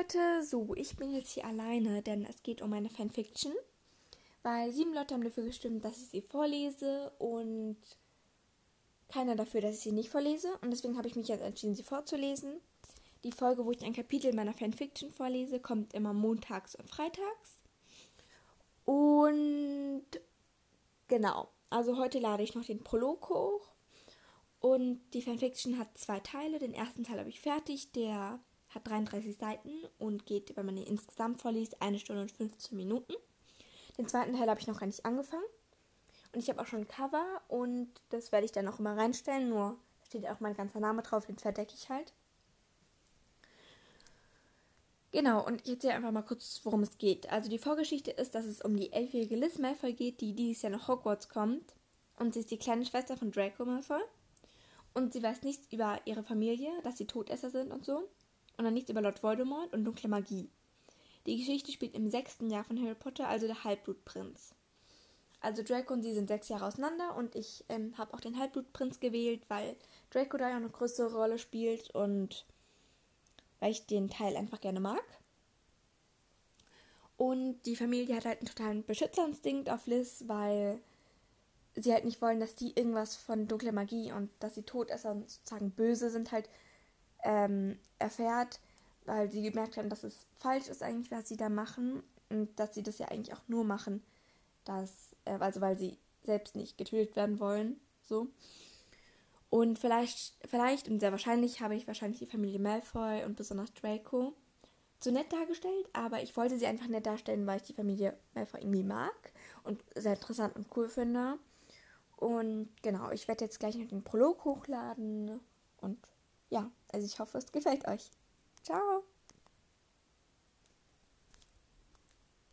Leute, so, ich bin jetzt hier alleine, denn es geht um eine Fanfiction. Weil sieben Leute haben dafür gestimmt, dass ich sie vorlese und keiner dafür, dass ich sie nicht vorlese. Und deswegen habe ich mich jetzt entschieden, sie vorzulesen. Die Folge, wo ich ein Kapitel meiner Fanfiction vorlese, kommt immer montags und freitags. Und genau, also heute lade ich noch den Prolog hoch. Und die Fanfiction hat zwei Teile. Den ersten Teil habe ich fertig. Der hat 33 Seiten und geht, wenn man ihn insgesamt vorliest, eine Stunde und 15 Minuten. Den zweiten Teil habe ich noch gar nicht angefangen. Und ich habe auch schon ein Cover und das werde ich dann auch immer reinstellen. Nur steht auch mein ganzer Name drauf, den verdecke ich halt. Genau, und ich erzähle einfach mal kurz, worum es geht. Also die Vorgeschichte ist, dass es um die elfjährige Liz Malfoy geht, die dieses Jahr nach Hogwarts kommt. Und sie ist die kleine Schwester von Draco Malfoy. Und sie weiß nichts über ihre Familie, dass sie Todesser sind und so und dann nichts über Lord Voldemort und dunkle Magie. Die Geschichte spielt im sechsten Jahr von Harry Potter, also der Halbblutprinz. Also Draco und sie sind sechs Jahre auseinander und ich ähm, habe auch den Halbblutprinz gewählt, weil Draco da ja eine größere Rolle spielt und weil ich den Teil einfach gerne mag. Und die Familie hat halt einen totalen Beschützerinstinkt auf Liz, weil sie halt nicht wollen, dass die irgendwas von dunkler Magie und dass sie Todesser und sozusagen böse sind, halt ähm, erfährt, weil sie gemerkt haben, dass es falsch ist eigentlich, was sie da machen und dass sie das ja eigentlich auch nur machen, dass, äh, also weil sie selbst nicht getötet werden wollen, so. Und vielleicht, vielleicht und sehr wahrscheinlich habe ich wahrscheinlich die Familie Malfoy und besonders Draco zu nett dargestellt, aber ich wollte sie einfach nett darstellen, weil ich die Familie Malfoy irgendwie mag und sehr interessant und cool finde. Und genau, ich werde jetzt gleich noch den Prolog hochladen und ja, also ich hoffe, es gefällt euch. Ciao!